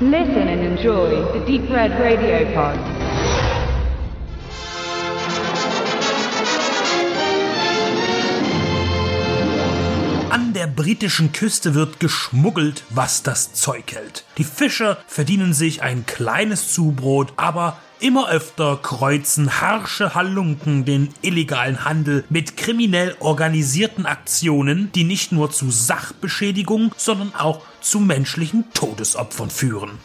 Listen and enjoy the Deep Red Radio Pod. An der britischen Küste wird geschmuggelt, was das Zeug hält. Die Fischer verdienen sich ein kleines Zubrot, aber immer öfter kreuzen harsche Halunken den illegalen Handel mit kriminell organisierten Aktionen, die nicht nur zu Sachbeschädigung, sondern auch zu menschlichen Todesopfern führen.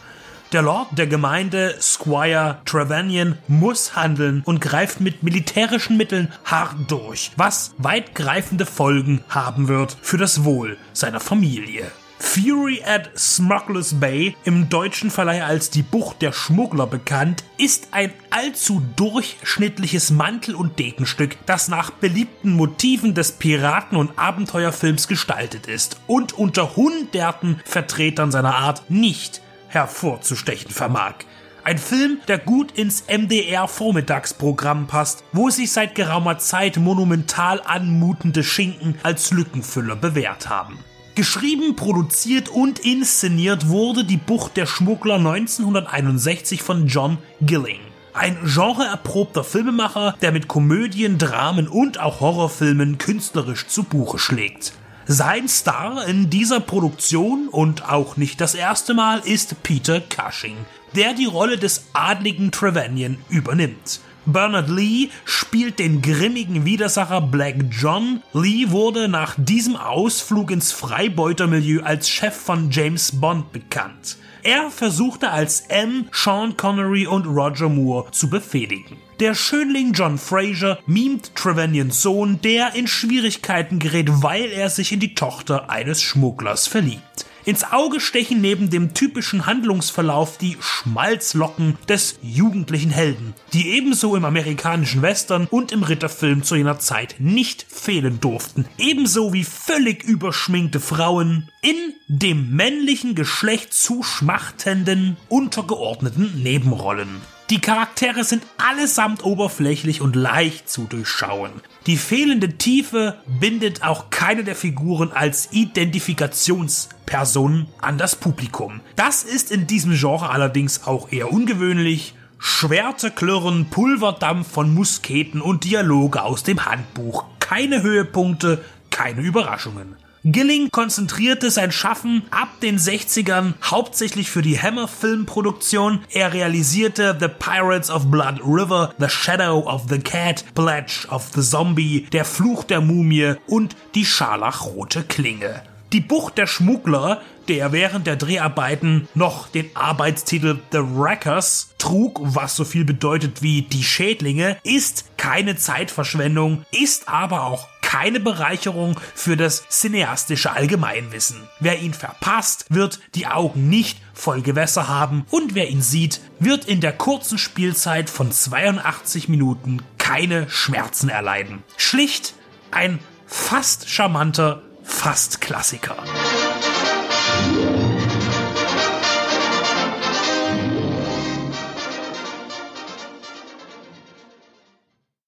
Der Lord der Gemeinde, Squire Trevanion, muss handeln und greift mit militärischen Mitteln hart durch, was weitgreifende Folgen haben wird für das Wohl seiner Familie. Fury at Smugglers Bay, im deutschen Verleih als die Bucht der Schmuggler bekannt, ist ein allzu durchschnittliches Mantel- und Dekenstück, das nach beliebten Motiven des Piraten- und Abenteuerfilms gestaltet ist und unter hunderten Vertretern seiner Art nicht hervorzustechen vermag. Ein Film, der gut ins MDR-Vormittagsprogramm passt, wo sich seit geraumer Zeit monumental anmutende Schinken als Lückenfüller bewährt haben. Geschrieben, produziert und inszeniert wurde Die Bucht der Schmuggler 1961 von John Gilling. Ein genreerprobter Filmemacher, der mit Komödien, Dramen und auch Horrorfilmen künstlerisch zu Buche schlägt. Sein Star in dieser Produktion und auch nicht das erste Mal ist Peter Cushing, der die Rolle des adligen Trevanion übernimmt. Bernard Lee spielt den grimmigen Widersacher Black John. Lee wurde nach diesem Ausflug ins Freibeutermilieu als Chef von James Bond bekannt. Er versuchte als M Sean Connery und Roger Moore zu befehligen. Der Schönling John Fraser mimt Trevanions Sohn, der in Schwierigkeiten gerät, weil er sich in die Tochter eines Schmugglers verliebt. Ins Auge stechen neben dem typischen Handlungsverlauf die Schmalzlocken des jugendlichen Helden, die ebenso im amerikanischen Western und im Ritterfilm zu jener Zeit nicht fehlen durften, ebenso wie völlig überschminkte Frauen in dem männlichen Geschlecht zuschmachtenden, untergeordneten Nebenrollen. Die Charaktere sind allesamt oberflächlich und leicht zu durchschauen. Die fehlende Tiefe bindet auch keine der Figuren als Identifikationspersonen an das Publikum. Das ist in diesem Genre allerdings auch eher ungewöhnlich. Schwerte klirren, Pulverdampf von Musketen und Dialoge aus dem Handbuch. Keine Höhepunkte, keine Überraschungen. Gilling konzentrierte sein Schaffen ab den 60ern hauptsächlich für die Hammer Filmproduktion. Er realisierte The Pirates of Blood River, The Shadow of the Cat, Pledge of the Zombie, Der Fluch der Mumie und die scharlachrote Klinge. Die Bucht der Schmuggler, der während der Dreharbeiten noch den Arbeitstitel The Wreckers trug, was so viel bedeutet wie die Schädlinge, ist keine Zeitverschwendung, ist aber auch keine Bereicherung für das cineastische Allgemeinwissen. Wer ihn verpasst, wird die Augen nicht voll Gewässer haben und wer ihn sieht, wird in der kurzen Spielzeit von 82 Minuten keine Schmerzen erleiden. Schlicht ein fast charmanter, fast Klassiker.